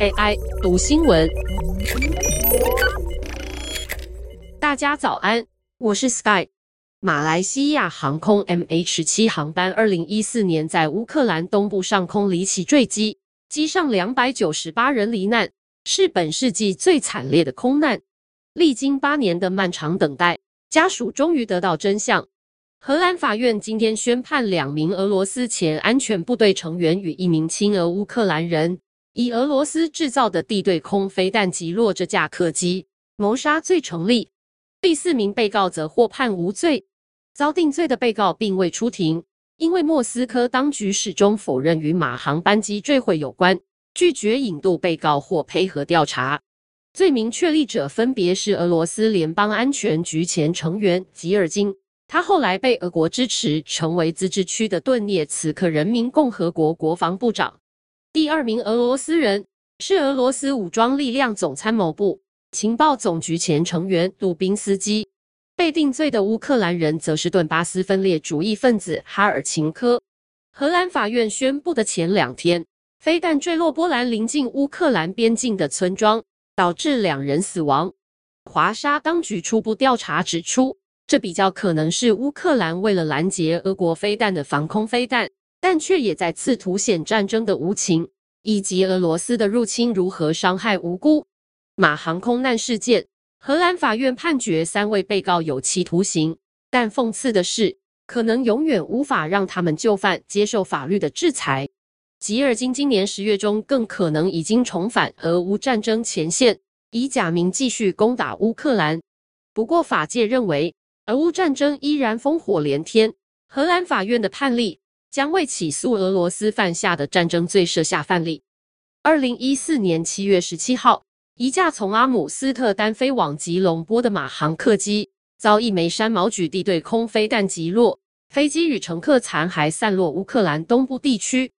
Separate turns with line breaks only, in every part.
AI 读新闻，大家早安，我是 Sky。马来西亚航空 MH17 航班二零一四年在乌克兰东部上空离奇坠机，机上两百九十八人罹难，是本世纪最惨烈的空难。历经八年的漫长等待，家属终于得到真相。荷兰法院今天宣判，两名俄罗斯前安全部队成员与一名亲俄乌克兰人，以俄罗斯制造的地对空飞弹击落这架客机，谋杀罪成立。第四名被告则获判无罪。遭定罪的被告并未出庭，因为莫斯科当局始终否认与马航班机坠毁有关，拒绝引渡被告或配合调查。罪名确立者分别是俄罗斯联邦安全局前成员吉尔金，他后来被俄国支持，成为自治区的顿涅茨克人民共和国国防部长。第二名俄罗斯人是俄罗斯武装力量总参谋部情报总局前成员杜宾斯基。被定罪的乌克兰人则是顿巴斯分裂主义分子哈尔琴科。荷兰法院宣布的前两天，飞弹坠落波兰临近乌克兰边境的村庄，导致两人死亡。华沙当局初步调查指出，这比较可能是乌克兰为了拦截俄国飞弹的防空飞弹，但却也再次凸显战争的无情，以及俄罗斯的入侵如何伤害无辜。马航空难事件。荷兰法院判决三位被告有期徒刑，但讽刺的是，可能永远无法让他们就范接受法律的制裁。吉尔金今年十月中更可能已经重返俄乌战争前线，以假名继续攻打乌克兰。不过，法界认为俄乌战争依然烽火连天，荷兰法院的判例将为起诉俄罗斯犯下的战争罪设下范例。二零一四年七月十七号。一架从阿姆斯特丹飞往吉隆坡的马航客机遭一枚山毛榉地对空飞弹击落，飞机与乘客残骸散落乌克兰东部地区。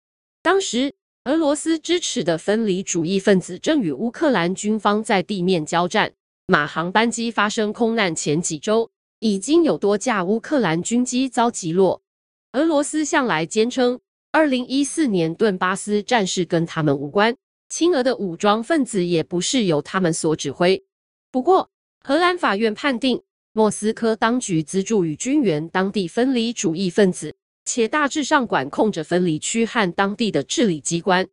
当时，俄罗斯支持的分离主义分子正与乌克兰军方在地面交战。马航班机发生空难前几周，已经有多架乌克兰军机遭击落。俄罗斯向来坚称，二零一四年顿巴斯战事跟他们无关。亲俄的武装分子也不是由他们所指挥。不过，荷兰法院判定莫斯科当局资助与军援当地分离主义分子，且大致上管控着分离区和当地的治理机关。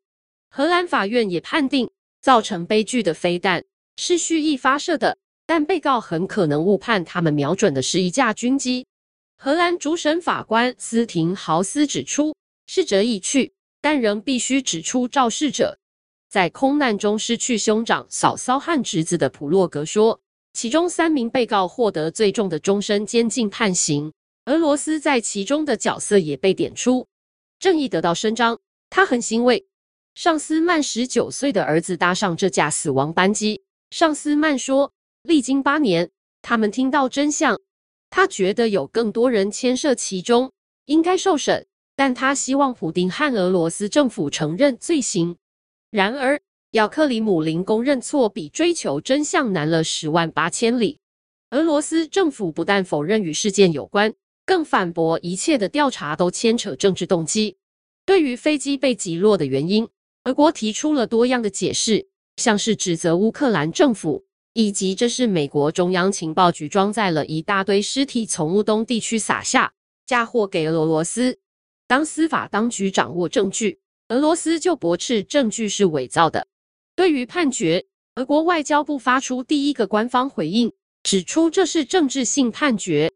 荷兰法院也判定造成悲剧的飞弹是蓄意发射的，但被告很可能误判他们瞄准的是一架军机。荷兰主审法官斯廷豪斯指出，逝者已去，但仍必须指出肇事者。在空难中失去兄长、嫂嫂和侄子的普洛格说，其中三名被告获得最重的终身监禁判刑。俄罗斯在其中的角色也被点出，正义得到伸张。他很欣慰，尚斯曼十九岁的儿子搭上这架死亡班机。尚斯曼说，历经八年，他们听到真相。他觉得有更多人牵涉其中，应该受审，但他希望普丁和俄罗斯政府承认罪行。然而，要克里姆林宫认错比追求真相难了十万八千里。俄罗斯政府不但否认与事件有关，更反驳一切的调查都牵扯政治动机。对于飞机被击落的原因，俄国提出了多样的解释，像是指责乌克兰政府，以及这是美国中央情报局装载了一大堆尸体从乌东地区撒下，嫁祸给俄罗斯。当司法当局掌握证据，俄罗斯就驳斥证据是伪造的。对于判决，俄国外交部发出第一个官方回应，指出这是政治性判决。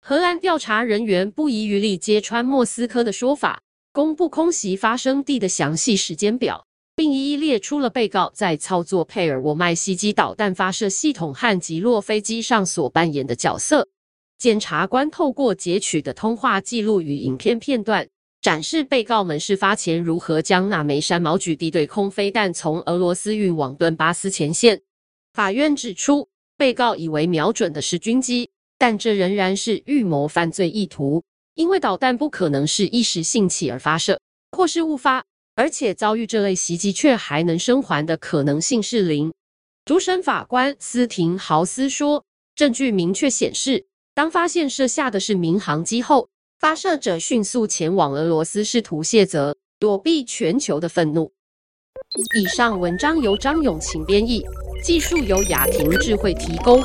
荷兰调查人员不遗余力揭穿莫斯科的说法，公布空袭发生地的详细时间表，并一一列出了被告在操作佩尔沃麦袭击导弹发射系统和击落飞机上所扮演的角色。检察官透过截取的通话记录与影片片段。展示被告们事发前如何将那枚山毛榉地对空飞弹从俄罗斯运往顿巴斯前线。法院指出，被告以为瞄准的是军机，但这仍然是预谋犯罪意图，因为导弹不可能是一时兴起而发射，或是误发，而且遭遇这类袭击却还能生还的可能性是零。主审法官斯廷豪斯说，证据明确显示，当发现射下的是民航机后。发射者迅速前往俄罗斯，试图卸责，躲避全球的愤怒。以上文章由张永晴编译，技术由雅婷智慧提供。